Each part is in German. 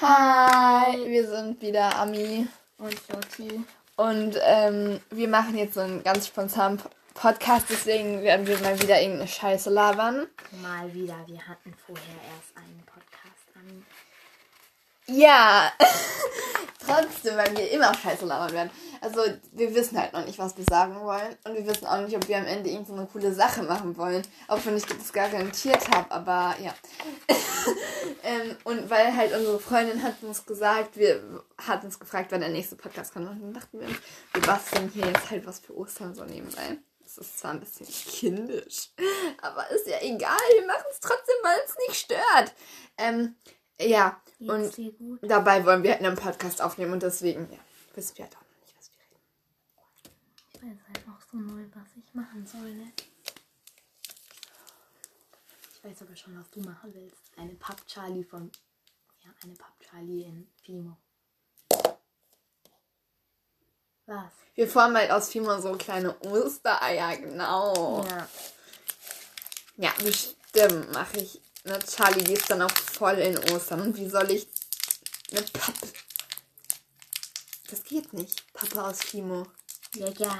Hi, wir sind wieder Ami Und Joti. und ähm, wir machen jetzt so einen ganz spontanen Podcast, deswegen werden wir mal wieder irgendeine Scheiße labern. Mal wieder, wir hatten vorher erst einen Podcast an. Ja, trotzdem, weil wir immer Scheiße labern werden. Also wir wissen halt noch nicht, was wir sagen wollen und wir wissen auch nicht, ob wir am Ende irgend so eine coole Sache machen wollen, auch wenn ich das garantiert habe, aber ja. ähm, und weil halt unsere Freundin hat uns gesagt, wir hat uns gefragt, wann der nächste Podcast kommt und dann dachten wir, uns, wir basteln hier jetzt halt was für Ostern so nebenbei. Das ist zwar ein bisschen kindisch, aber ist ja egal, wir machen es trotzdem, weil es nicht stört. Ähm, ja, Geht's und dabei wollen wir halt einen Podcast aufnehmen und deswegen, ja, wissen wir halt auch noch nicht, was wir reden. Ich weiß halt noch so null, was ich machen soll, ne? Ich weiß aber schon, was du machen willst. Eine Papp Charlie von. Ja, eine Papp Charlie in Fimo. Was? Wir formen halt aus Fimo so kleine Ostereier, genau. Ja. Ja, bestimmt mache ich eine Charlie, die ist dann auch voll in Ostern. Und wie soll ich eine Pappe... Das geht nicht. Pappe aus Fimo. Ja, ja.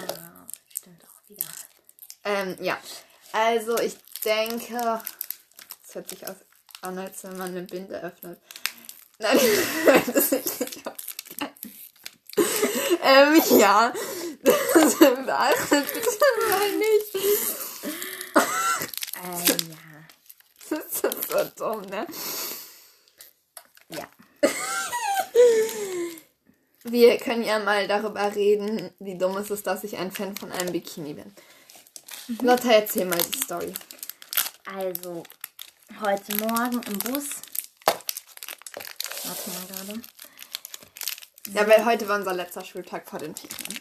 Stimmt auch wieder. Ähm, ja. Also ich denke, es hört sich aus, an, als wenn man eine Binde öffnet. Nein, das sieht nicht ähm, ja. Das alles bitte mal nicht. Dumm, ne? Ja. Wir können ja mal darüber reden, wie dumm es ist, dass ich ein Fan von einem Bikini bin. Lotta, erzähl mal die Story. Also, heute Morgen im Bus. Warte mal gerade. Ja, weil heute war unser letzter Schultag vor den Ferien.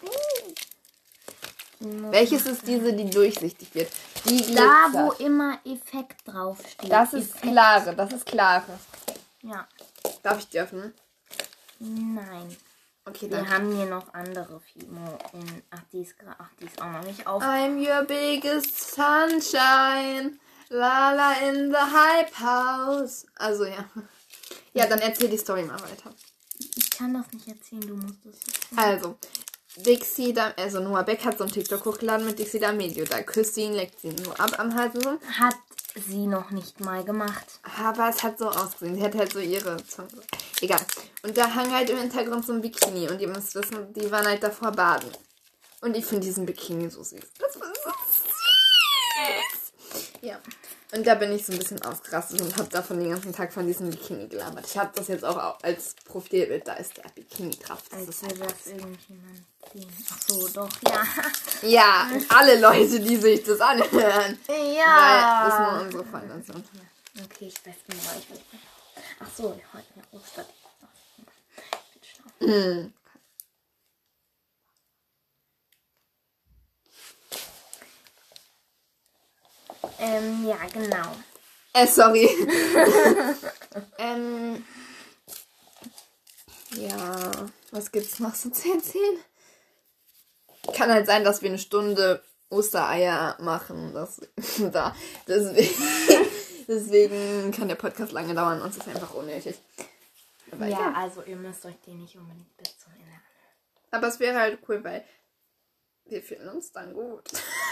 Welches ist diese, die durchsichtig wird? Die Da, wo immer Effekt draufsteht. Das ist Effekt. klare, das ist klare. Ja. Darf ich die öffnen? Nein. Okay, Wir danke. haben hier noch andere Fimo in. Ach, die ist, ach, die ist auch noch nicht auf. I'm your biggest sunshine. Lala in the hype house. Also ja. Ja, dann erzähl die Story mal weiter. Ich kann das nicht erzählen, du musst es erzählen. Also, Dixie, da, also Noah Beck hat so ein TikTok hochgeladen mit Dixie D'Amelio. Da küsst sie ihn, leckt sie ihn so ab am Hals und so. Hat sie noch nicht mal gemacht. Aber es hat so ausgesehen. Sie hat halt so ihre Zunge. Egal. Und da hang halt im Hintergrund so ein Bikini. Und ihr müsst wissen, die waren halt davor baden. Und ich finde diesen Bikini so süß. Das war so süß. Ja. Und da bin ich so ein bisschen ausgerastet und habe davon den ganzen Tag von diesem Bikini gelabert. Ich habe das jetzt auch au- als Profilbild. Da ist der Bikini drauf. Das ist halt das irgendjemand sehen. Ach so, doch, ja. Ja, alle Leute, die sich das anhören. Weil das ist nur Ja. unsere Freundin. So. Okay, ich weiß nicht, ich weiß nicht. Ach so, heute ja Ostern. Ich bin schlau. Hm. Ähm, ja, genau. Äh, sorry. ähm. Ja, was gibt's noch so zu erzählen? Kann halt sein, dass wir eine Stunde Ostereier machen. Das, da. Deswegen, deswegen kann der Podcast lange dauern und es ist einfach unnötig. Aber, Ja, ja. also ihr müsst euch den nicht unbedingt bis zum Ende anhören. Aber es wäre halt cool, weil wir finden uns dann gut.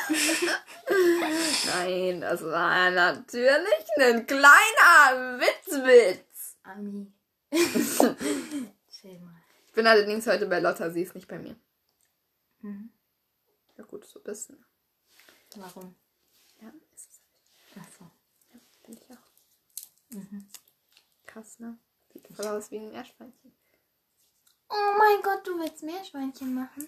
Nein, das war natürlich ein kleiner Witzwitz. Ami. Chill mal. Ich bin allerdings heute bei Lotta, sie ist nicht bei mir. Mhm. Ja gut, so bist du. Warum? Ja, ist es. Ach so. Bin ich auch. Mhm. Krass, ne? Sieht voll aus wie ein Meerschweinchen. Oh mein Gott, du willst Meerschweinchen machen?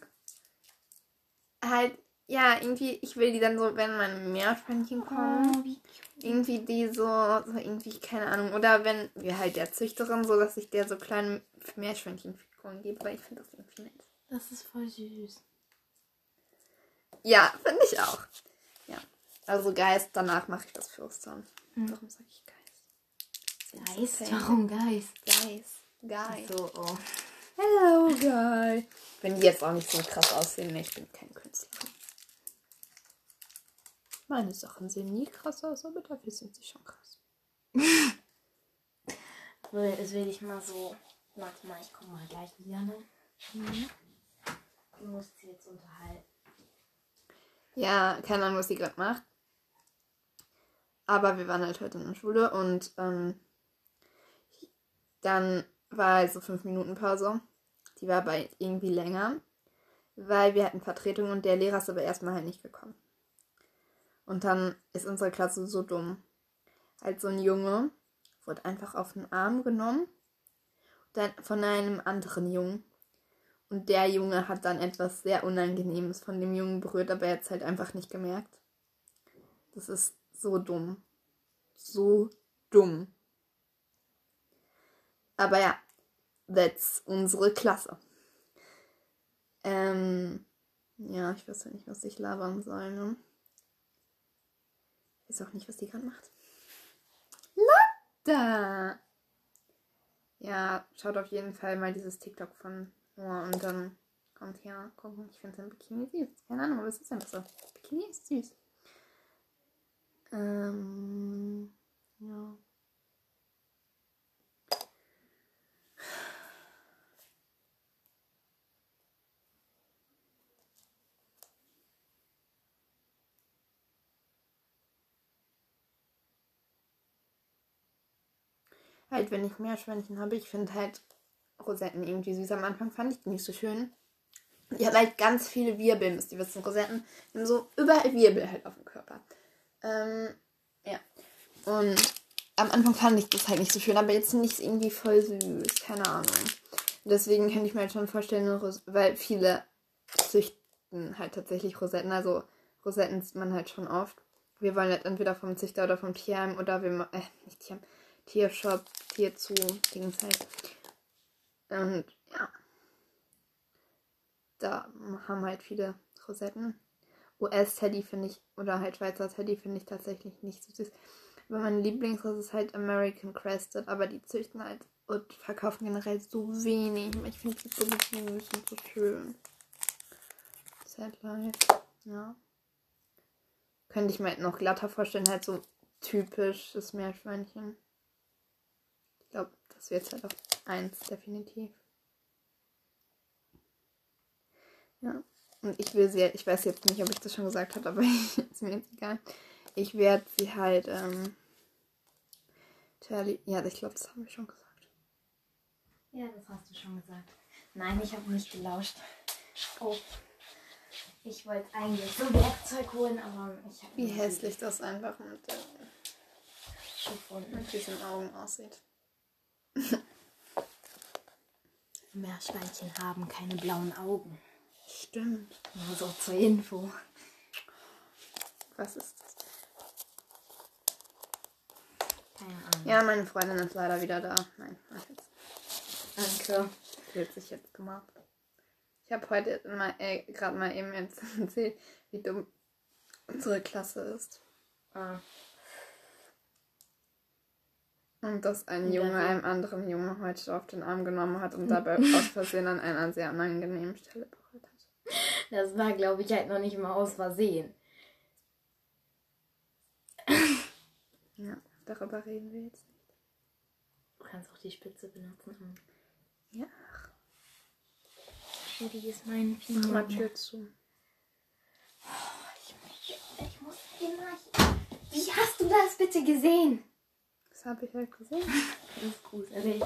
Halt, ja, irgendwie, ich will die dann so, wenn meine Meerschweinchen kommen, Oh, wie cute. irgendwie die so, so irgendwie, keine Ahnung. Oder wenn wir halt der Züchterin so, dass ich der so kleine Meerschweinchenfiguren gebe, weil ich finde das irgendwie nett. Das ist voll süß. Ja, finde ich auch. Ja. Also Geist, danach mache ich das für Ostern. Mhm. Warum sage ich Geist? Geist? Warum Geist? Geist. Geist. So, oh. Hello, Guy. Wenn die jetzt auch nicht so krass aussehen, ne, ich bin kein Künstler. Meine Sachen sehen nie krass aus, aber dafür sind sie schon krass. Es will ich mal so. Warte mal, ich komme mal gleich wieder. Ne? Mhm. Du musst sie jetzt unterhalten. Ja, keine Ahnung, was sie gerade macht. Aber wir waren halt heute in der Schule und ähm, dann war also fünf Minuten Pause. Die war aber irgendwie länger, weil wir hatten Vertretung und der Lehrer ist aber erstmal halt nicht gekommen. Und dann ist unsere Klasse so dumm. Halt so ein Junge wurde einfach auf den Arm genommen dann von einem anderen Jungen. Und der Junge hat dann etwas sehr Unangenehmes von dem Jungen berührt, aber er hat es halt einfach nicht gemerkt. Das ist so dumm. So dumm. Aber ja, that's unsere Klasse. Ähm, ja, ich weiß ja nicht, was ich labern soll, ne? Ich weiß auch nicht, was die gerade macht. Lotta! Ja, schaut auf jeden Fall mal dieses TikTok von Noah und dann kommt hier gucken. Ich finde sein Bikini süß. Keine Ahnung, aber es ist einfach so. Bikini ist süß. Ähm, ja. Halt, wenn ich Meerschweinchen habe, ich finde halt Rosetten irgendwie süß. Am Anfang fand ich die nicht so schön. Die haben halt ganz viele Wirbel, müsst ihr wissen. Rosetten haben so überall Wirbel halt auf dem Körper. Ähm, ja. Und am Anfang fand ich das halt nicht so schön, aber jetzt finde ich es irgendwie voll süß. Keine Ahnung. Deswegen kann ich mir halt schon vorstellen, weil viele züchten halt tatsächlich Rosetten. Also Rosetten sieht man halt schon oft. Wir wollen halt entweder vom Züchter oder vom Tierheim oder wir, äh, nicht Tierheim, Tiershop, Tierzoo, Dings halt. Und ja. Da haben halt viele Rosetten. US-Teddy finde ich, oder halt Schweizer Teddy finde ich tatsächlich nicht so süß. Aber mein Lieblingsrose ist halt American Crested, aber die züchten halt und verkaufen generell so wenig. Ich finde die so süß und so schön. Sad Life, ja. Könnte ich mir halt noch glatter vorstellen, halt so typisches Meerschweinchen. Ich glaube, das wird halt auf 1 definitiv. Ja. Und ich will sie, ich weiß jetzt nicht, ob ich das schon gesagt habe, aber ist mir jetzt egal. Ich werde sie halt, ähm, Charlie, ja, ich glaube, das haben wir schon gesagt. Ja, das hast du schon gesagt. Nein, ich habe nicht gelauscht. Oh. Ich wollte eigentlich so Werkzeug holen, aber ich habe. Wie hässlich das einfach mit, der, mit diesen Augen aussieht. Meerschweinchen haben keine blauen Augen. Stimmt. Nur so zur Info. Was ist das? Keine Ahnung. Ja, meine Freundin ist leider wieder da. Nein, mach jetzt. Danke. Fühlt sich jetzt gemacht. Ich habe heute äh, gerade mal eben jetzt erzählt, wie dumm unsere Klasse ist. Ah. Und dass ein Junge einem anderen Junge heute auf den Arm genommen hat und dabei aus Versehen an einer sehr unangenehmen Stelle berührt hat. Das war, glaube ich, halt noch nicht mal aus Versehen. Ja, darüber reden wir jetzt nicht. Du kannst auch die Spitze benutzen. Ja. Schwierig ist mein Mach mal Tür zu. Oh, ich, ich muss immer. Wie hast du das bitte gesehen? Das habe ich halt gesehen. Das ist gruselig.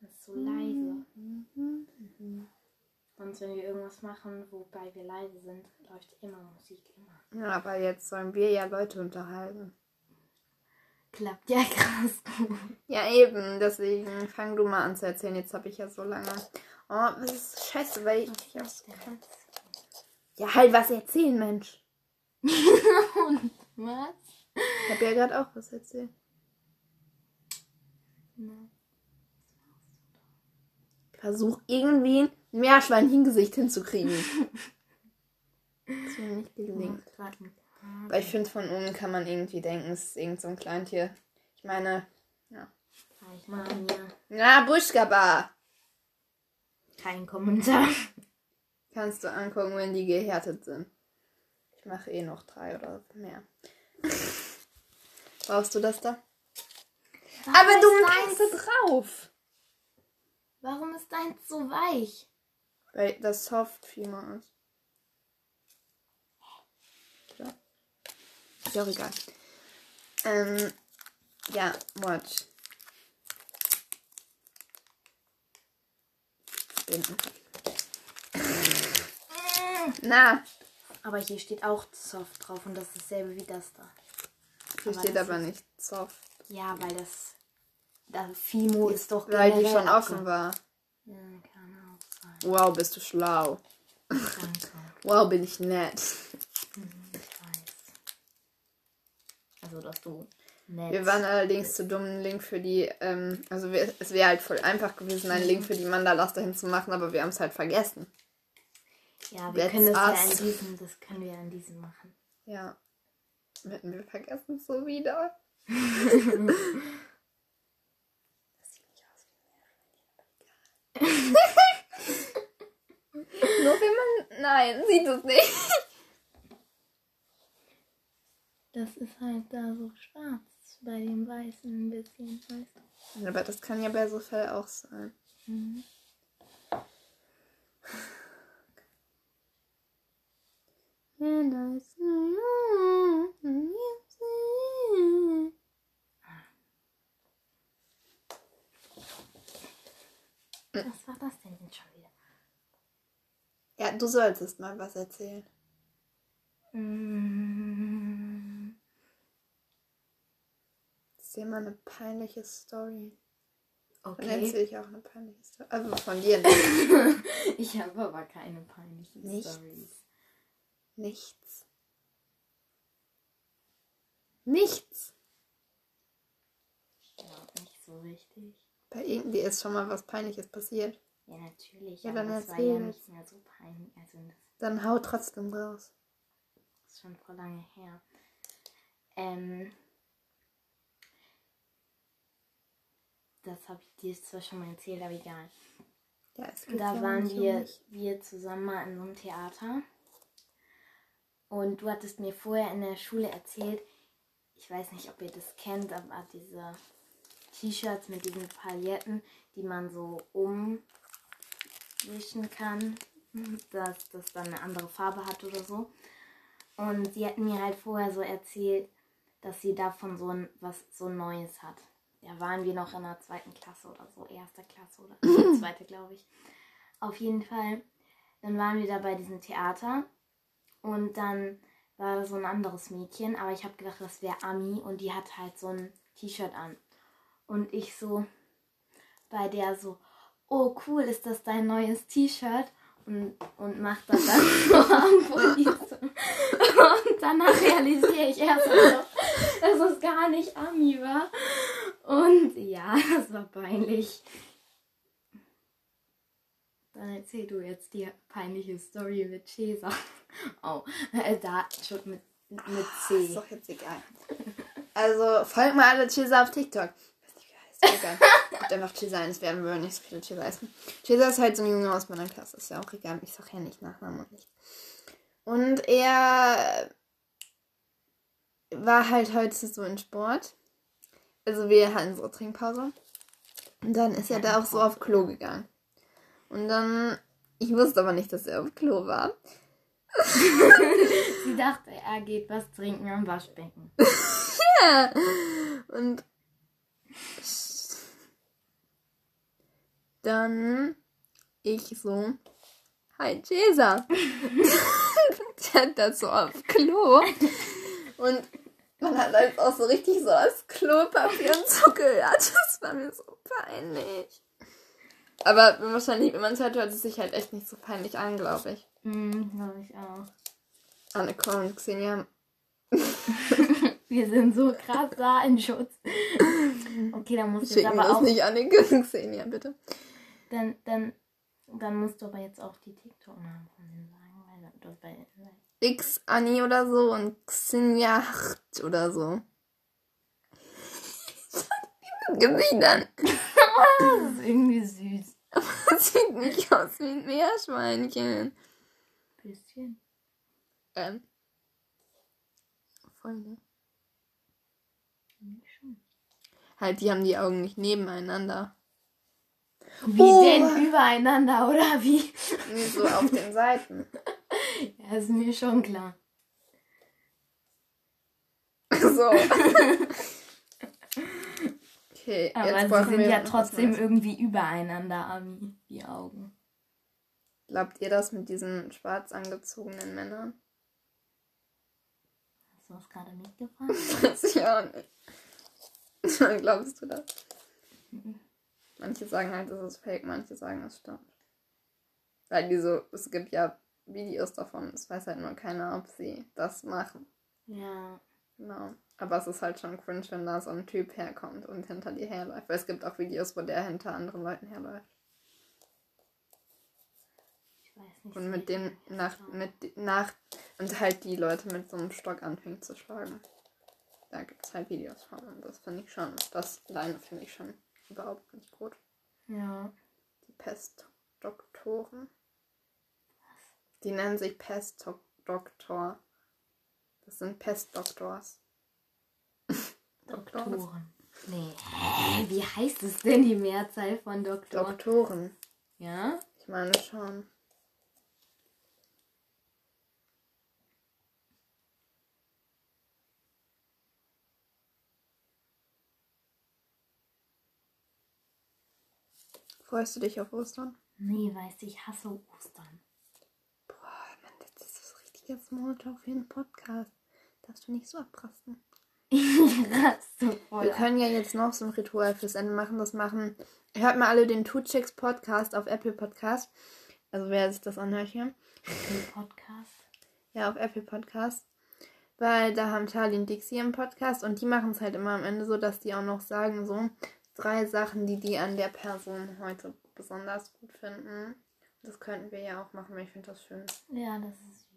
Das ist so leise. Sonst, wenn wir irgendwas machen, wobei wir leise sind, läuft immer Musik immer. Ja, aber jetzt sollen wir ja Leute unterhalten. Klappt ja krass gut. Ja, eben. Deswegen fang du mal an zu erzählen. Jetzt habe ich ja so lange. Oh, das ist scheiße, weil ich ja Ja, halt was erzählen, Mensch. was? Ich habe ja gerade auch was erzählt. Nein. Versuch irgendwie ein Meerschweinchen-Gesicht hinzukriegen. das mir nicht gelingt. Weil ich finde, von oben kann man irgendwie denken, es ist irgend so ein Kleintier. Ich meine, ja. Ja. Na, Buschkaba. Kein Kommentar. Kannst du angucken, wenn die gehärtet sind. Ich mache eh noch drei oder mehr. Brauchst du das da? Warum Aber du deins- es drauf. Warum ist deins so weich? Weil das Soft Fima ist. Ja. Ist ja auch egal. Ähm, ja, watch. Binden. Na, Aber hier steht auch soft drauf und das ist dasselbe wie das da. hier Aber steht aber nicht soft. Ja, weil das. Das Fimo ist doch Weil die schon offen war. Ja, kann auch sein. Wow, bist du schlau. Danke. Wow, bin ich nett. Ich weiß. Also, dass du nett. Wir waren allerdings zu dumm, einen Link für die, ähm, also wir, es wäre halt voll einfach gewesen, einen Link für die Mandalas dahin zu machen, aber wir haben es halt vergessen. ja, wir That's können das ja in diesem, das können wir ja in diesem machen. Ja. Hätten wir vergessen so wieder. das sieht nicht aus wie ein Meerschweinchen, aber egal. Nur wenn man. Nein, sieht es nicht. Das ist halt da so schwarz bei dem Weißen ein bisschen, weißt du? Aber das kann ja bei so Fell auch sein. Mhm. Say, Was war das denn jetzt schon wieder? Ja, du solltest mal was erzählen. Mm, Mal eine peinliche Story. Dann Okay. erzähle ich auch eine peinliche Story. Also von dir nicht. Ich habe aber keine peinlichen Nichts. Stories. Nichts. Nichts. Ja, nicht so richtig. Bei irgendwie ist schon mal was Peinliches passiert. Ja, natürlich. Ja, aber dann das war ja nicht mehr so peinlich. Also das Dann hau trotzdem raus. ist schon vor lange her. Ähm, das habe ich dir zwar schon mal erzählt, aber egal. Ja, es Da ja waren wir, wir zusammen mal in so einem Theater. Und du hattest mir vorher in der Schule erzählt, ich weiß nicht, ob ihr das kennt, aber diese T-Shirts mit diesen Pailletten, die man so umwischen kann, dass das dann eine andere Farbe hat oder so. Und sie hatten mir halt vorher so erzählt, dass sie davon so ein was so Neues hat. Da waren wir noch in der zweiten Klasse oder so, erster Klasse oder zweite, glaube ich. Auf jeden Fall, dann waren wir da bei diesem Theater und dann war da so ein anderes Mädchen, aber ich habe gedacht, das wäre Ami und die hat halt so ein T-Shirt an. Und ich so bei der so, oh cool, ist das dein neues T-Shirt? Und, und macht das dann so am Pulli. Und danach realisiere ich erst, so, dass es gar nicht Ami war. Und ja, das war peinlich. Dann erzähl du jetzt die peinliche Story mit Cesar. Oh, äh, da schon mit, mit Ist C. doch jetzt egal. Also, folgt mal alle Chesa auf TikTok. Ich weiß nicht, wie er heißt. Egal. Gibt einfach Chesa ein, es werden wir nicht so viele Chesa essen. Chesa ist halt so ein Junge aus meiner Klasse. Ist ja auch egal. Ich sag ja nicht Nachnamen und nicht. Und er war halt heute so in Sport. Also wir hatten so Trinkpause. Und dann ist er da auch so auf Klo gegangen. Und dann, ich wusste aber nicht, dass er auf Klo war. Sie dachte, er geht was trinken am Waschbecken. Ja. Und dann ich so, hi Jesa. Der hat das so auf Klo. Und man hat halt auch so richtig so das Klopapier und so gehört. Das war mir so peinlich. Aber wahrscheinlich, wenn man es hört, hört es sich halt echt nicht so peinlich an, glaube ich. Hm, glaube ich auch. Annika und Xenia Wir sind so krass da in Schutz. Okay, dann musst du jetzt aber auch. nicht Annika und Xenia, bitte. Dann, dann, dann musst du aber jetzt auch die TikTok-Namen von denen sagen, weil du bei. X Anni oder so und Hart oder so. Gesichtern. Das ist irgendwie süß. Das sieht nicht aus wie ein Meerschweinchen. Bisschen. Ähm. Voll, ne? Schon. Halt, die haben die Augen nicht nebeneinander. Wie Oh. denn übereinander, oder wie? Nee, so auf den Seiten. Ja, ist mir schon klar. So. Okay, Aber jetzt sie sind ja trotzdem irgendwie übereinander, Ami, die Augen. Glaubt ihr das mit diesen schwarz angezogenen Männern? Hast du was gerade mitgebracht? Weiß ich auch nicht. Glaubst du das? Manche sagen halt, es ist fake, manche sagen, es stimmt. Weil die so, es gibt ja Videos davon, es weiß halt nur keiner, ob sie das machen. Ja. Genau. Aber es ist halt schon cringe, wenn da so ein Typ herkommt und hinter dir herläuft. Weil es gibt auch Videos, wo der hinter anderen Leuten herläuft. Ich weiß nicht. Und mit dem nach, mit, nach und halt die Leute mit so einem Stock anfängt zu schlagen. Da gibt es halt Videos von und das finde ich schon, das alleine finde ich schon überhaupt nicht gut. Ja. Die Pestdoktoren. Die nennen sich Pestdoktor. Das sind Pestdoktors. Doktors. Doktoren. Nee. Hä, Wie heißt es denn die Mehrzahl von Doktor? Doktoren. Ja? Ich meine schon. Freust du dich auf Ostern? Nee, weißt du, ich hasse Ostern. Das richtige Smalltalk für einen Podcast. Darfst du nicht so abrasten. Rast du voll Wir können ja jetzt noch so ein Ritual fürs Ende machen. Das machen. Hört mal alle den Two Chicks Podcast auf Apple Podcast. Also wer sich das anhört hier. Den Podcast. Ja, auf Apple Podcast. Weil da haben Charlie und Dixie einen Podcast und die machen es halt immer am Ende so, dass die auch noch sagen, so drei Sachen, die die an der Person heute besonders gut finden. Das könnten wir ja auch machen, weil ich finde das schön. Ja, das ist süß.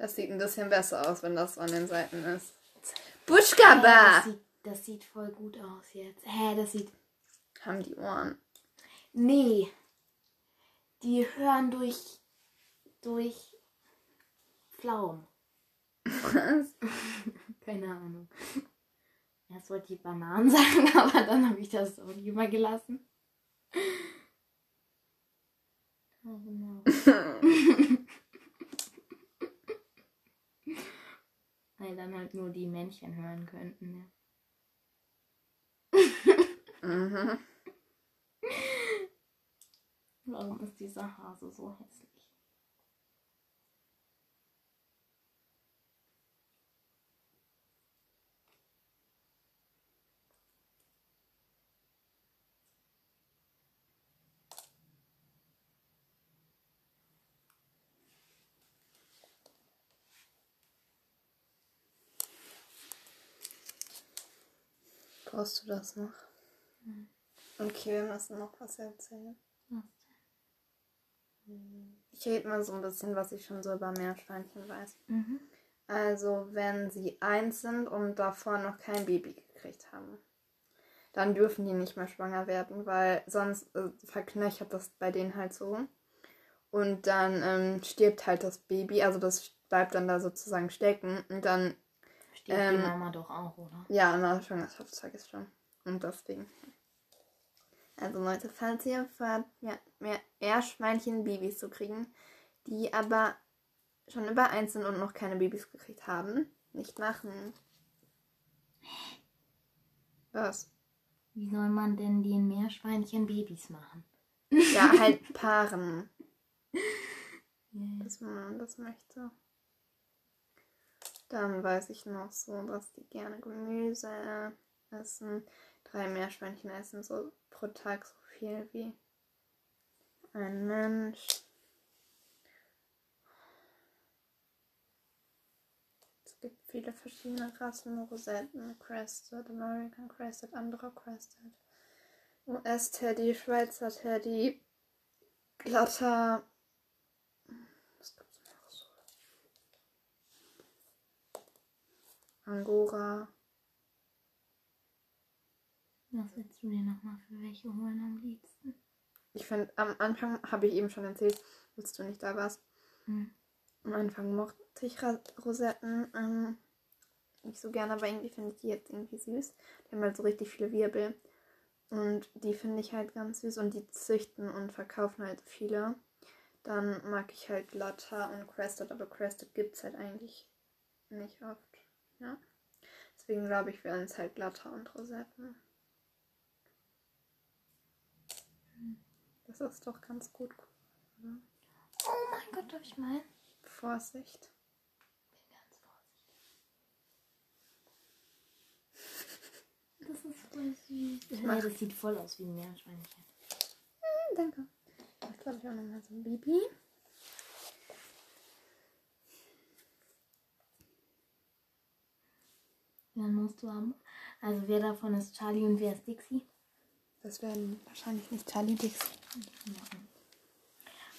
Das sieht ein bisschen besser aus, wenn das an den Seiten ist. Buschkaba! das, sieht, das sieht voll gut aus jetzt. Hä, das sieht. Haben die Ohren. Nee. Die hören durch. durch. Pflaumen. Was? Keine Ahnung. Erst wollte ich Bananen sagen, aber dann habe ich das auch lieber gelassen. Ja, genau. Weil dann halt nur die Männchen hören könnten. Ne? mhm. Warum ist dieser Hase so hässlich? Brauchst du das noch? Okay, wir müssen noch was erzählen. Was Ich rede mal so ein bisschen, was ich schon so über Meerschweinchen weiß. Mhm. Also, wenn sie eins sind und davor noch kein Baby gekriegt haben, dann dürfen die nicht mehr schwanger werden, weil sonst äh, verknöchert das bei denen halt so. Und dann ähm, stirbt halt das Baby, also das bleibt dann da sozusagen stecken. Und dann, Steht Ähm, die Mama doch auch, oder? ja, na, Schwangerschaftstag ist schon. Und deswegen. Also Leute, falls ihr vorhabt, ja, mehr Meerschweinchen Babys zu kriegen, die aber schon über eins sind und noch keine Babys gekriegt haben, nicht machen. Was? Wie soll man denn den Meerschweinchen Babys machen? Ja, halt Paaren, dass man das möchte. Dann weiß ich noch so, dass die gerne Gemüse essen. Drei Meerschweinchen essen so pro Tag so viel wie ein Mensch. Es gibt viele verschiedene Rassen, Rosetten, Crested, American Crested, andere Crested. US-Teddy, Schweizer Teddy, glatter. Was gibt's noch so? Angora. Was willst du dir nochmal für welche holen am liebsten? Ich finde, am Anfang habe ich eben schon erzählt, als du nicht da warst. Hm. Am Anfang mochte ich Rosetten ähm, nicht so gerne, aber irgendwie finde ich die jetzt irgendwie süß. Die haben halt so richtig viele Wirbel. Und die finde ich halt ganz süß und die züchten und verkaufen halt viele. Dann mag ich halt Glatta und Crested, aber Crested gibt es halt eigentlich nicht oft. Ja. Deswegen glaube ich, wären es halt Glatta und Rosetten. Das ist doch ganz gut. Oh mein Gott, darf ich mal? Vorsicht. Bin ganz vorsichtig. Das ist voll süß. mach- Ja, das sieht voll aus wie ein Meerschweinchen. Hm, danke. Ich glaube, ich auch nochmal so ein Baby. Dann musst du haben. Also wer davon ist Charlie und wer ist Dixie? Das werden wahrscheinlich nicht Charlie Dixie.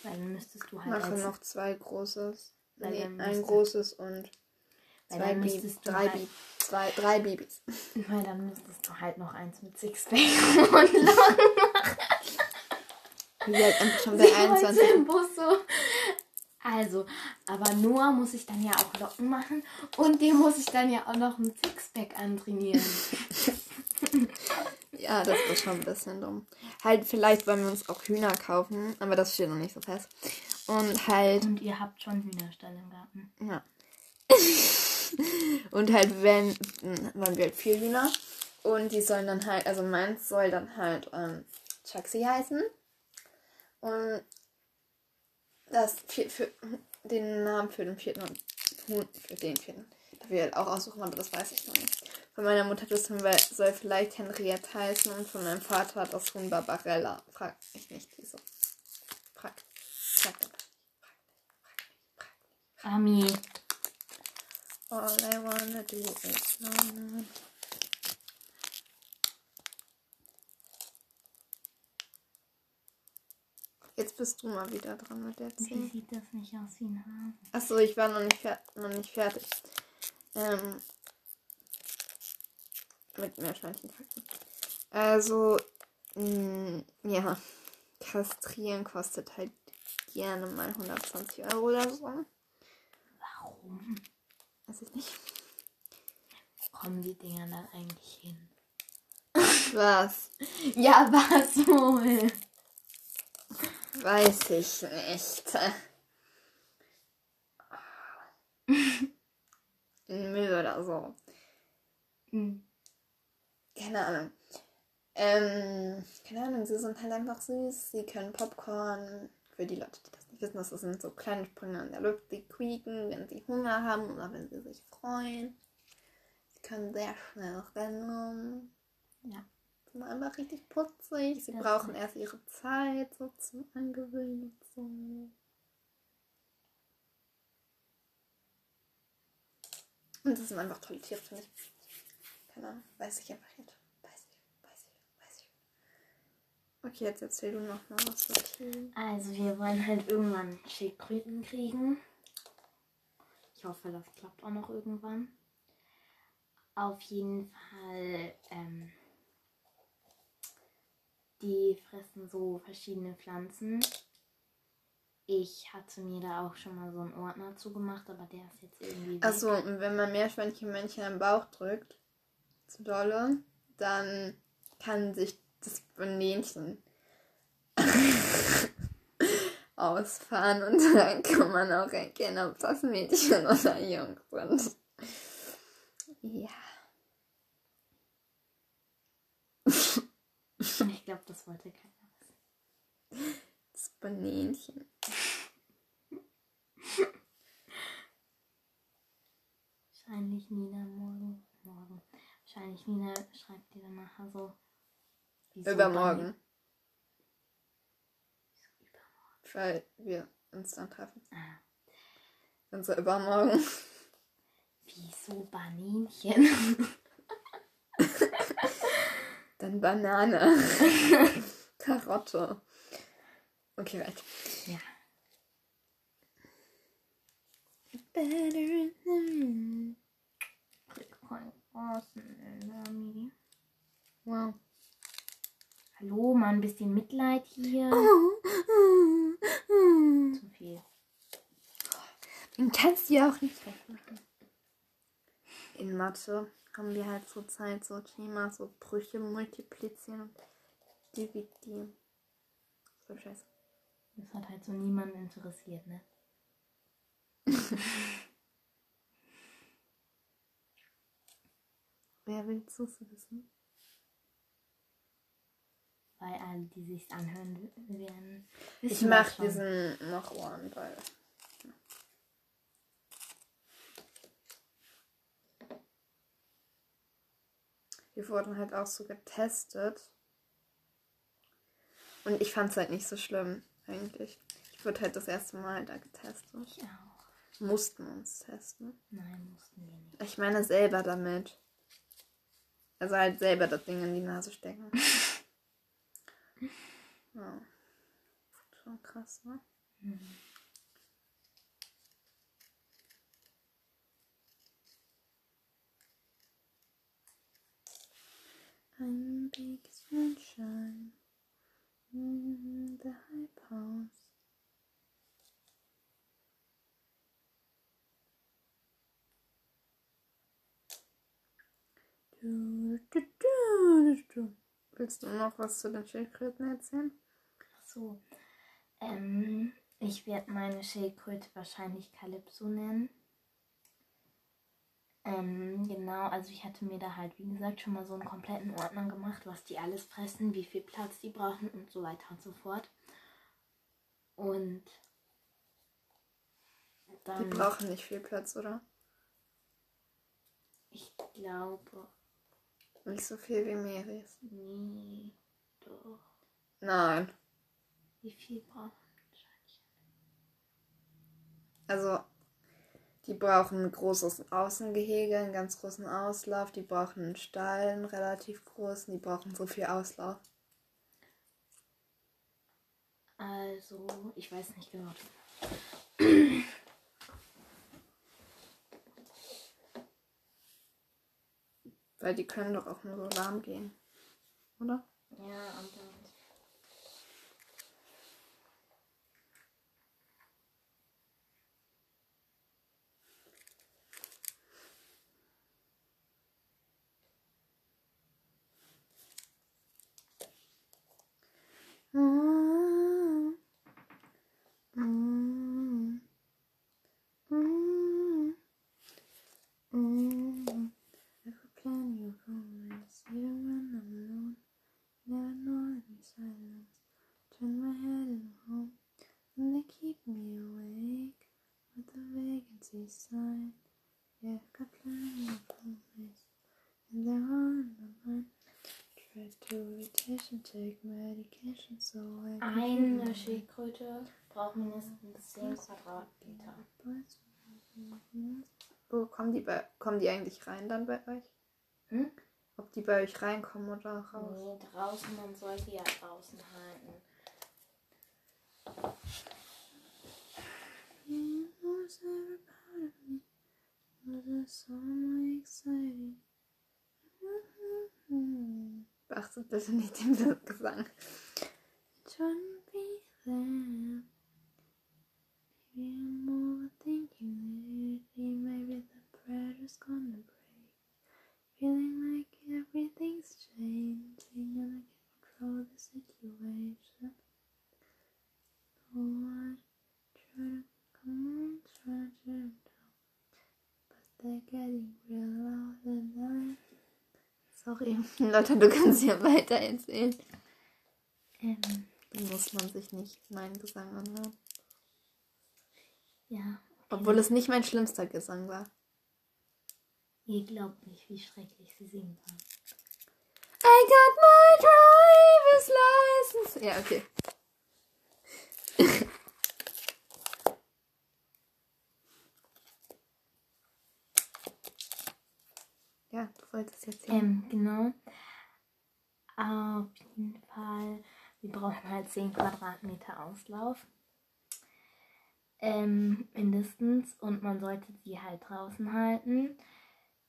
Weil dann müsstest du halt Mache als, noch zwei großes. Weil Nee, ein großes und zwei Babys. müsstest du Drei, halt- Bi zwei, drei Babys. weil dann müsstest du halt noch eins mit Sixpack und Locken Die sind einfach schon bei Sie heute 21. im Bus so. Also, aber Noah muss ich dann ja auch Locken machen und dem muss ich dann ja auch noch ein Sixpack antrainieren. Ja, das ist schon ein bisschen dumm. Halt, vielleicht wollen wir uns auch Hühner kaufen, aber das steht noch nicht so fest. Und halt, Und ihr habt schon Hühnerstall im Garten. ja. Und halt, wenn, wollen wir halt vier Hühner. Und die sollen dann halt, also meins soll dann halt ähm, Chucksy heißen. Und das für, für den Namen für den vierten und für den vierten. Darf ich halt auch aussuchen, aber das weiß ich noch nicht. Von meiner Mutter wir, soll vielleicht Henriette heißen und von meinem Vater das Huhn Barbarella. Frag mich nicht, wieso. Frag. Frag. Frag. Frag. Frag. Ami, All I wanna do is wanna... Jetzt bist du mal wieder dran mit der wie 10. sieht das nicht aus wie ein Hase? Achso, ich war noch nicht, noch nicht fertig. Ähm, mit Meerschweinchenfakten. Also, mh, ja, kastrieren kostet halt gerne mal 120 Euro oder so. Warum Weiß ich nicht. kommen die Dinger dann eigentlich hin? Was? Ja, was wohl? Weiß ich nicht. Müll oder so. Hm. Keine Ahnung. Ähm, keine Ahnung, sie sind halt einfach süß. Sie können Popcorn. Für die Leute, die das nicht wissen, das sind so kleine Sprünge an der Luft, die quieken, wenn sie Hunger haben oder wenn sie sich freuen. Sie können sehr schnell rennen. Ja. Einfach richtig putzig. Sie Das brauchen erst ihre Zeit so zum Angewöhnen und so. Und das sind einfach tolle Tiere, finde ich. Keine Ahnung, weiß ich einfach nicht. Weiß ich, weiß ich, weiß ich. Okay, jetzt erzähl du noch mal was dazu. Also, wir wollen halt irgendwann Schildkröten kriegen. Ich hoffe, das klappt auch noch irgendwann. Auf jeden Fall, ähm, die fressen so verschiedene Pflanzen. Ich hatte mir da auch schon mal so einen Ordner zugemacht, aber der ist jetzt irgendwie. Achso, und wenn man Meerschweinchenmännchen am Bauch drückt, zu dolle, dann kann sich das Bähnchen ausfahren und dann kann man auch erkennen, ob das Mädchen oder Jung sind. Ja. Ich glaube, das wollte keiner wissen. Das Bähnchen. Wahrscheinlich Nina morgen. Morgen. Wahrscheinlich Nina schreibt dir dann nachher so. Übermorgen. Übermorgen. Weil wir uns dann treffen. Ah, Also übermorgen. wieso Baninchen? Dann Banane. Karotte. Okay, reicht. ja. Better. Großen, Mami. Wow. ein bisschen Mitleid hier. Zu viel. Den kannst du ja auch nicht wegmachen. In Mathe haben wir halt so Zeit, so Thema, so Brüche multiplizieren und dividieren. So scheiße. Das hat halt so niemanden interessiert, ne? Wer willst du es wissen? Weil alle, die sich anhören werden. Ich mach diesen noch Ohren, weil. Wir wurden halt auch so getestet. Und ich fand es halt nicht so schlimm, eigentlich. Ich wurde halt das erste Mal da getestet. Ich auch. Mussten uns testen. Nein, mussten wir nicht. Ich meine selber damit. Also halt selber das Ding in die Nase stecken. ja. Schon krass, ne? I'm big sunshine in the hype house. Du, du, du, du. Willst du noch was zu den Schildkröten erzählen? So. Ähm, ich werde meine Schildkröte wahrscheinlich Calypso nennen. Ähm, genau, also ich hatte mir da halt, wie gesagt, schon mal so einen kompletten Ordner gemacht, was die alles fressen, wie viel Platz die brauchen und so weiter und so fort. Und Die dann, brauchen nicht viel Platz, oder? ich glaube, Nicht so viel wie Meris. nee, doch. Nein. Wie viel brauchen wahrscheinlich? Also, die brauchen ein großes Außengehege, einen ganz großen Auslauf. Die brauchen einen Stall, einen relativ großen. Die brauchen so viel Auslauf. Also, ich weiß nicht genau. Weil die können doch auch nur so warm gehen. Oder? Ja, und Eine Schildkröte braucht mindestens 10 Quadratmeter. Wo kommen die, bei, kommen die eigentlich rein dann bei euch? Hm? Ob die bei euch reinkommen oder raus? Nee, draußen, man soll die ja draußen halten. You was it so exciting? Beachtet bitte nicht den Gesang. Shouldn't be there. Sorry, Leute, du kannst ja weiter erzählen. Ähm, Dann muss man sich nicht meinen Gesang anhören. ja. Obwohl es nicht mein schlimmster Gesang war. Ihr glaubt nicht, wie schrecklich sie singen kann. I got my driver's license. Ja, okay. ja, du wolltest jetzt ja. Ähm, genau. Auf jeden Fall, brauchen halt 10 Quadratmeter Auslauf. Ähm, mindestens. Und man sollte sie halt draußen halten.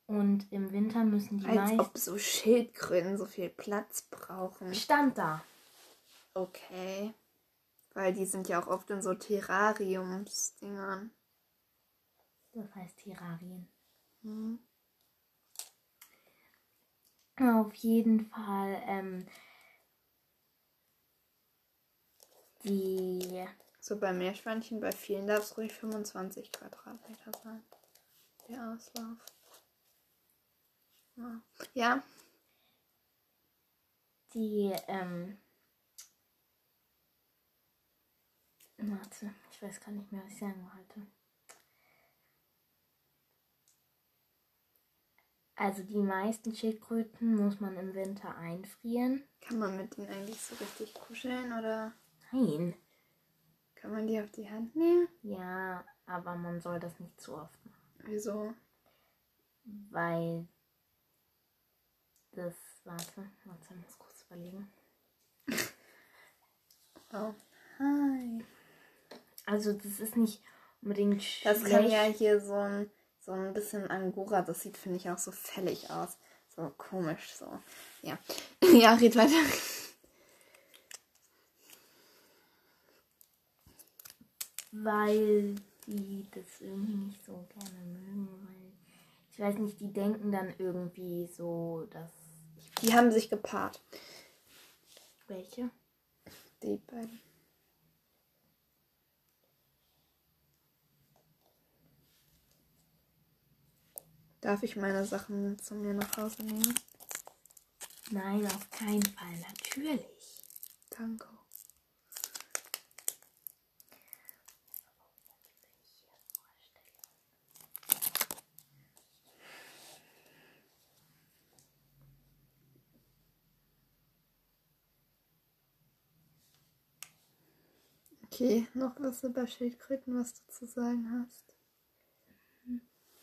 Und im Winter müssen die Als meisten. ob so Schildkröten so viel Platz brauchen. Stand da. okay. Weil die sind ja auch oft in so Terrariumsdingern. Das heißt Terrarien. Hm. Auf jeden Fall, ähm, die, So bei Meerschweinchen, bei vielen darf es ruhig 25 Quadratmeter sein. Der Auslauf. Ja. Ja, die, ähm, warte, ich weiß gar nicht mehr, was ich sagen wollte. Also die meisten Schildkröten muss man im Winter einfrieren. kann man mit denen eigentlich so richtig kuscheln oder Nein. kann man die auf die Hand nehmen? Ja, aber man soll das nicht zu oft machen, Wieso? weil das, warte, warte, ich muss kurz überlegen. Oh. Hi. Also das ist nicht unbedingt Das schlecht. kann ja hier so ein, so ein bisschen Angora, das sieht, finde ich, auch so fällig aus. So komisch, so. Ja. ja, red weiter. Weil die das irgendwie nicht so gerne mögen, weil ich weiß nicht, die denken dann irgendwie so, dass Die haben sich gepaart. welche? Die beiden. Darf ich meine Sachen zu mir nach Hause nehmen? Nein, auf keinen Fall, natürlich. Danke. Okay, noch was über Schildkröten, was du zu sagen hast?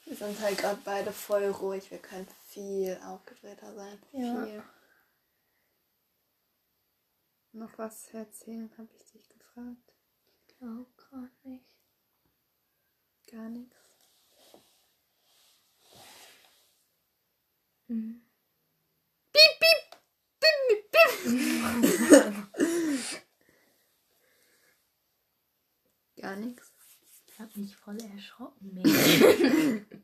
Wir sind halt gerade beide voll ruhig. Wir können viel aufgedrehter sein. Ja. Viel. Noch was zu erzählen, habe ich dich gefragt. Glaub gerade nicht. Gar nichts. Mhm. Gar nichts. Ich hab mich voll erschrocken.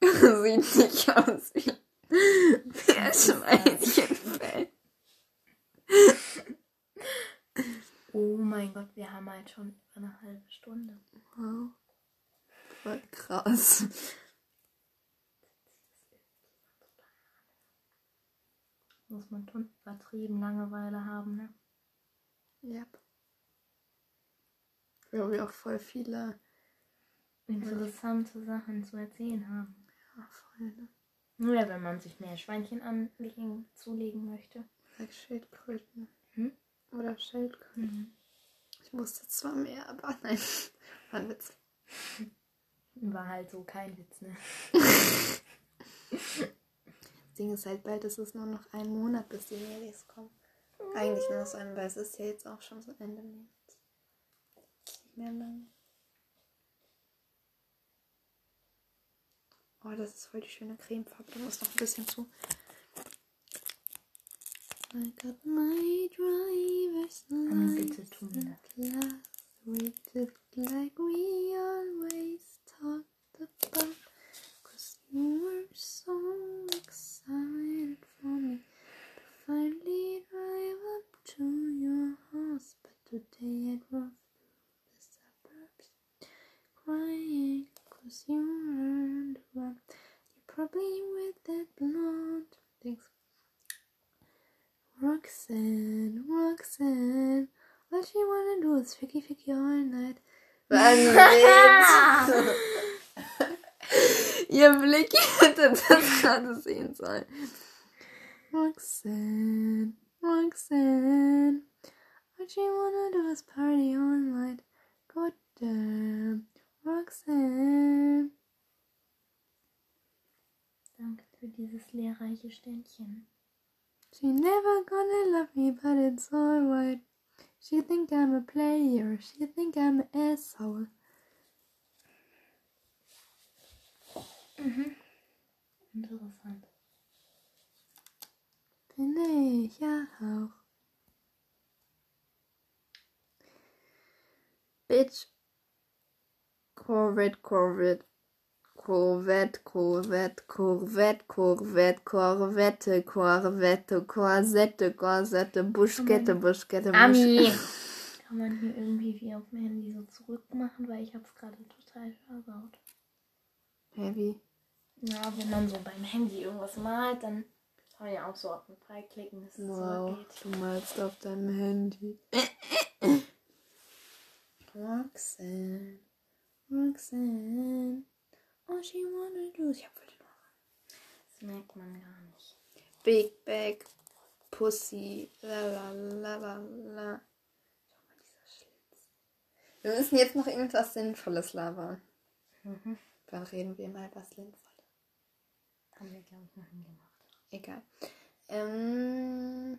Sieht nicht aus wie Meerschweinchenfell. oh mein Gott, wir haben halt schon über eine halbe Stunde. Wow. Voll krass. Muss man schon übertrieben Langeweile haben, ne? Yep. Weil wir auch voll viele. Interessante Sachen zu erzählen haben. Ja, voll, ne? Nur ja, wenn man sich mehr Schweinchen anlegen, zulegen möchte. Like Schildkröten. Hm? Oder Schildkröten. Ich musste zwar mehr, aber nein. War ein Witz. War halt so kein Witz, ne? Das Ding ist halt bald, es ist nur noch ein Monat, bis die Melis kommen. Eigentlich nur so ein, weil es ist ja jetzt auch schon so Ende März. Lang. Oh, das ist voll die schöne Cremefarbe. Da muss noch ein bisschen zu. I got my driver's license tu mir at last. We did like we always talked about. Cause you were so excited for me to finally drive up to your house. But today I drove through the suburbs crying cause you weren't around. You're probably with that blonde. Thanks. Roxanne, Roxanne. All she wanna do is ficky ficky all night. Was Ihr Blick hätte das gerade sehen sollen. Roxanne, Roxanne. All she wanna do is party all night. God damn, Axel. Danke für dieses lehrreiche Ständchen. She never gonna love me, but it's alright. She think I'm a player. She think I'm an asshole. Mhm. Interessant. Bin ich ja auch. Bitch. Corvette, Corvette. Corvette, Corvette, Corvette, Corvette, Corvette, Corvette, Korsette, Korsette, Buschkette, Buschkette, Ami! Kann man hier irgendwie wie auf dem Handy so zurückmachen, weil ich hab's gerade total versaut. Heavy. Ja, wenn man so beim Handy irgendwas malt, dann kann man ja auch so auf den Pfeil klicken, dass es Wow, zurückgeht. du malst auf deinem Handy. Roxanne, Roxanne, oh she wanna do. Ich hab voll den Ohren. Das merkt man gar nicht. Big Bag, Pussy, la la la la la. Schau mal, dieser Schlitz. Wir müssen jetzt noch irgendwas Sinnvolles labern. Mhm. Dann reden wir mal was Sinnvolles. Haben wir, glaube ich, noch nie gemacht. Egal. Ähm,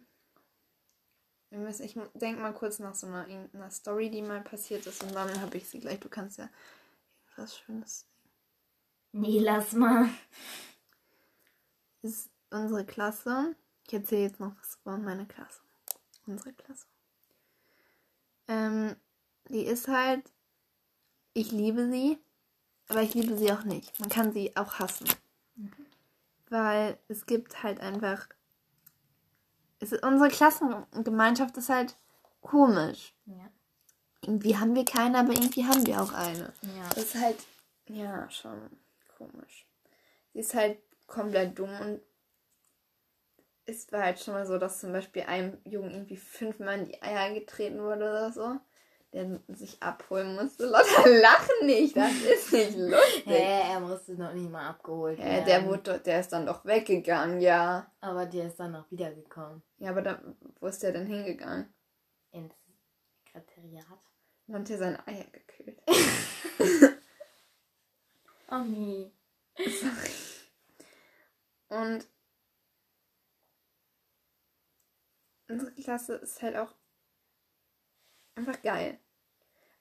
wir müssen, ich denke mal kurz nach so einer, irgendeiner Story, die mal passiert ist und dann habe ich sie gleich. Du kannst ja irgendwas Schönes Nee, lass mal. ist unsere Klasse. Ich erzähle jetzt noch was über meine Klasse. Unsere Klasse. Ähm, die ist halt, ich liebe sie, aber ich liebe sie auch nicht. Man kann sie auch hassen. Weil es gibt halt einfach, es ist, unsere Klassengemeinschaft ist halt komisch. Ja. Irgendwie haben wir keine, aber irgendwie haben wir auch eine. Ja. Das ist halt, ja, schon komisch. Sie ist halt komplett dumm und es war halt schon mal so, dass zum Beispiel einem Jungen irgendwie fünfmal in die Eier getreten wurde oder so. Der sich abholen musste. Lotta, lach nicht, das ist nicht lustig. Hä, er musste noch nicht mal abgeholt werden. der, wurde, der ist dann doch weggegangen, ja. Aber der ist dann noch wiedergekommen. Ja, aber da, wo ist der denn hingegangen? Ins Sekretariat. Dann hat er seine Eier gekühlt. Oh nee. Sorry. Und unsere Klasse ist halt auch einfach geil.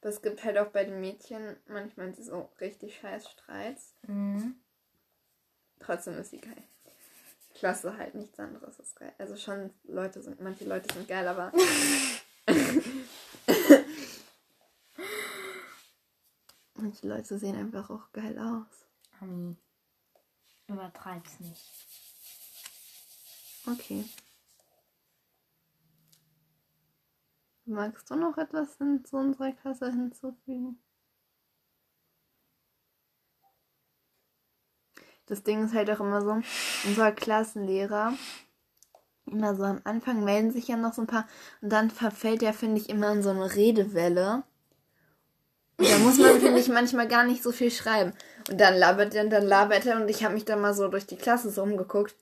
Aber es gibt halt auch bei den Mädchen manchmal so richtig scheiß Streits. Mhm. Trotzdem ist sie geil. Klasse halt nichts anderes ist geil. Also schon Leute sind, manche Leute sind geil, aber. manche Leute sehen einfach auch geil aus. Ami. Übertreib's nicht. Okay. Magst du noch etwas in, zu unserer Klasse hinzufügen? Das Ding ist halt auch immer so, unser Klassenlehrer, immer so am Anfang melden sich ja noch so ein paar und dann verfällt er, finde ich, immer in so eine Redewelle. Und da muss man, finde ich, manchmal gar nicht so viel schreiben. Und dann labert er, dann labert er und ich habe mich dann mal so durch die Klasse so umgeguckt.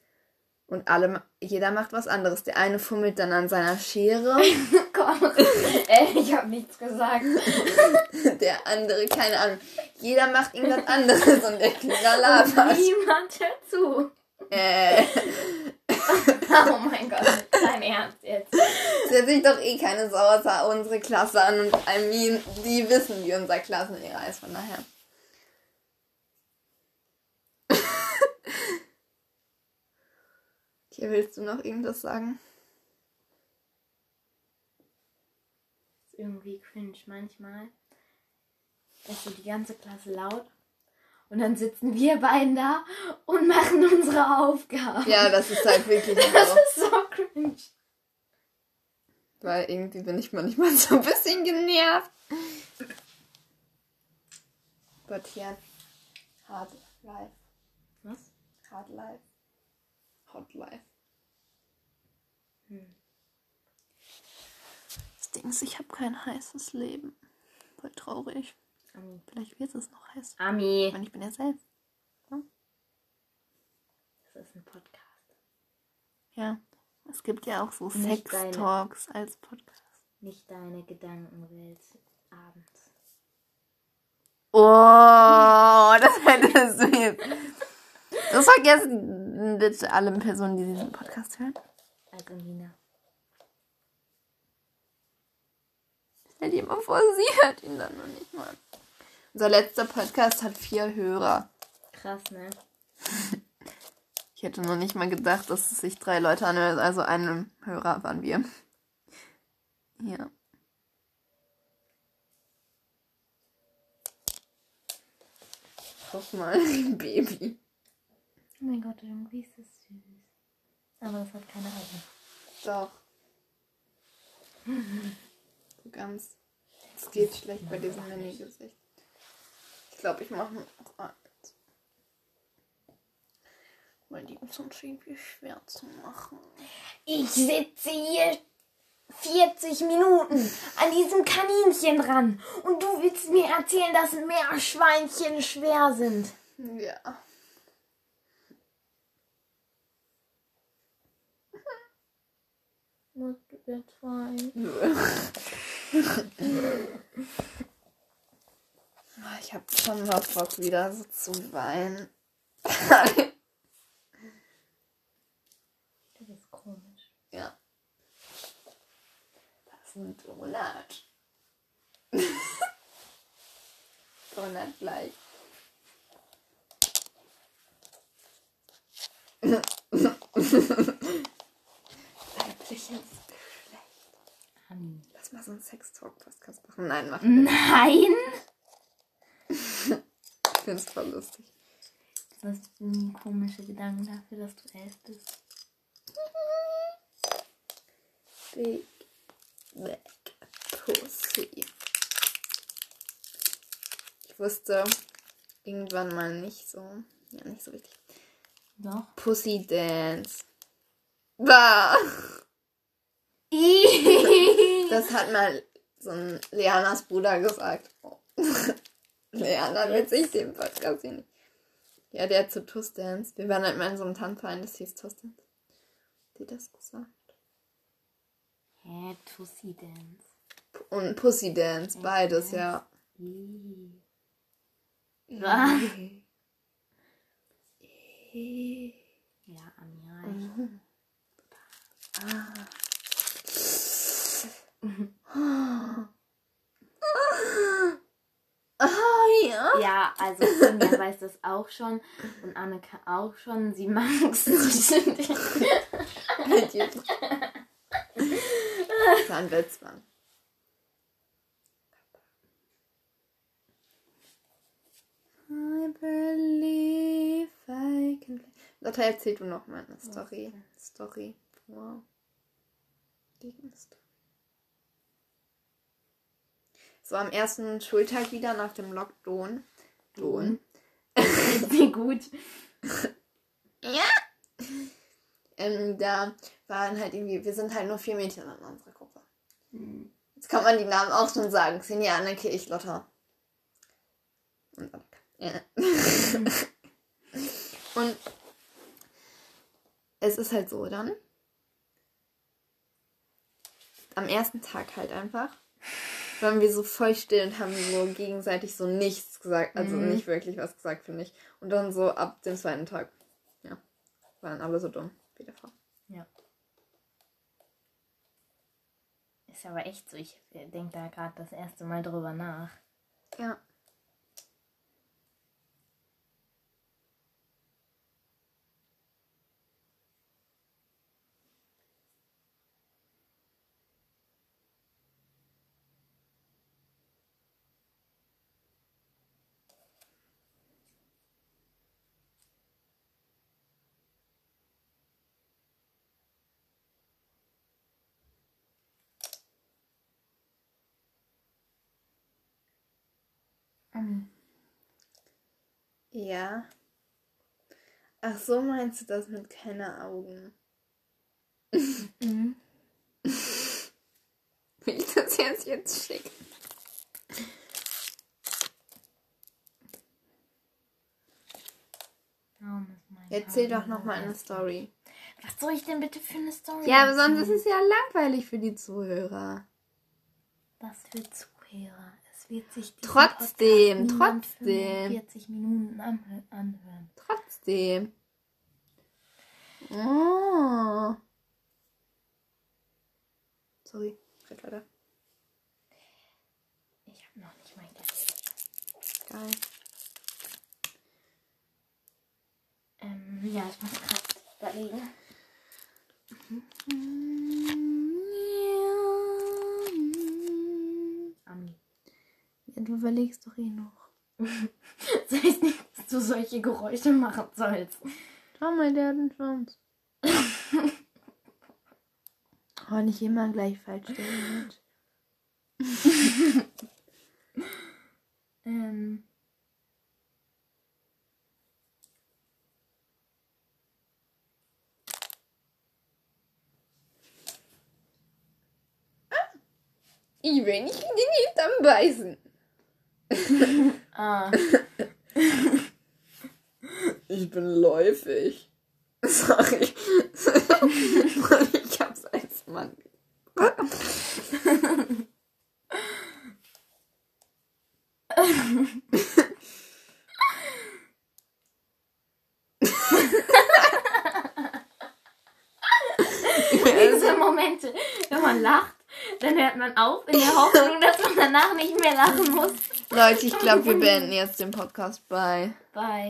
Und alle, jeder macht was anderes. Der eine fummelt dann an seiner Schere. Ey, ich hab nichts gesagt. der andere, keine Ahnung. Jeder macht irgendwas anderes und der Kinder labert. Niemand hört zu. Äh, Oh mein Gott, dein Ernst jetzt. es hört sich doch eh keine Sau außer unsere Klasse an und I mean, die wissen, wie unser Klassenlehrer ist, von daher. Okay, willst du noch irgendwas sagen? Irgendwie cringe manchmal. Ist so die ganze Klasse laut. Und dann sitzen wir beiden da und machen unsere Aufgaben. Ja, das ist halt wirklich Das so. ist so cringe. Weil irgendwie bin ich manchmal so ein bisschen genervt. But yeah, hard life. Was? Hard life. Hot life. Hm. Das Ding ist, ich habe kein heißes Leben. Voll traurig. Ami. Vielleicht wird es noch heiß. Ami. Und ich bin ja selbst. Das ist ein Podcast. Ja. Es gibt ja auch so. Sex-Talks als Podcast. Nicht deine Gedankenwelt abends. Oh, das hättest du jetzt. Das vergessen bitte alle Personen, die diesen Podcast hören. Also Nina. Stell dir mal vor, sie hört ihn dann noch nicht mal. Unser letzter Podcast hat vier Hörer. Krass, ne? ich hätte noch nicht mal gedacht, dass es sich drei Leute anhört. Also einen Hörer waren wir. Ja. Guck mal, Baby. Oh mein Gott, irgendwie ist das süß. Aber das hat keine Augen. Doch. Ganz. Es geht schlecht bei diesem Mini-Gesicht. Ich glaube, ich mache noch eins. Weil die uns irgendwie schwer zu machen. Ich sitze hier 40 Minuten an diesem Kaninchen dran. Und du willst mir erzählen, dass Meerschweinchen schwer sind. Ja. Musst du jetzt weinen? Ah, Ich habe schon mal Bock, wieder so zu weinen. Das ist komisch. ja. Das ist ein Donut. Donut gleich. Weibliches Geschlecht. Anni. Lass mal so einen Sex-Talk-Podcast machen. Nein, mach Nein! Ich find's voll lustig. Ist ein komische Gedanken dafür, dass du elf bist. Big Back Pussy. Ich wusste irgendwann mal nicht so. Ja, nicht so wichtig. Doch. Pussy Dance. Bah! Das hat mal so ein Leanas Bruder gesagt. Oh. Leana wird sich den Podcast hier nicht. Ja, der hat zu Tuss Dance. Wir waren halt mal in so einem Tanzverein, das hieß Tuss Dance. Hat die das gesagt? Hä, Tussi Dance. Und Pussy Dance, beides, ja. Ih. Was? Ja, Anja. ich- Ah, ja. Ja, also Sonja weiß das auch schon und Anneke auch schon. Sie mag es nicht. Das war ein Witz, Mann. I believe I can. Lotta, erzähl du noch mal eine Story. Story. Wow. Gegenstory. So am ersten Schultag wieder nach dem Lockdown. Don. Wie gut. Ja. Ähm, da waren halt irgendwie, wir sind halt nur vier Mädchen in unserer Gruppe. Jetzt kann man die Namen auch schon sagen. Xenia, Anneke, ich, Lotta. Und Anneke. Ja. Und es ist halt so dann. Am ersten Tag halt einfach. Waren wir so voll still und haben so gegenseitig so nichts gesagt. Also Mhm. nicht wirklich was gesagt, finde ich. Und dann so ab dem zweiten Tag. Ja. Waren alle so dumm. Wie der Frau. Ja. Ist aber echt so. Ich denke da gerade das erste Mal drüber nach. Ja. Ja. Ach so meinst du das mit keine Augen? Mhm. Will ich das jetzt jetzt mein Erzähl doch noch mal so eine? Story. Was soll ich denn bitte für eine Story? Ja, aber sonst ist es ja langweilig für die Zuhörer. Was für Zuhörer. Wird sich Trotzdem, trotzdem. 45 Minuten anhö- anhören. Trotzdem. Oh. Sorry, red weiter. Ich habe noch nicht mein Gesicht. Geil. Ähm, ja, ich muss gerade überlegen. Ami. Überlegst doch eh noch. Soll ich nicht du solche Geräusche machen sollst. Schau mal, der hat einen Schwanz. oh, nicht immer gleich falsch stellen. Ähm. Ich will nicht in den Hintern beißen. Ah. Ich bin läufig. Sorry. ich hab's als Mann. Diese Momente, wenn man lacht, dann hört man auf in der Hoffnung, dass man danach nicht mehr lachen muss. Leute, ich glaube, wir beenden jetzt den Podcast bei. Bye.